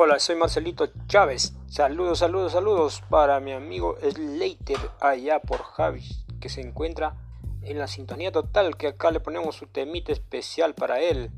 Hola, soy Marcelito Chávez. Saludos, saludos, saludos para mi amigo Slater allá por Javis, que se encuentra en la sintonía total, que acá le ponemos su temita especial para él.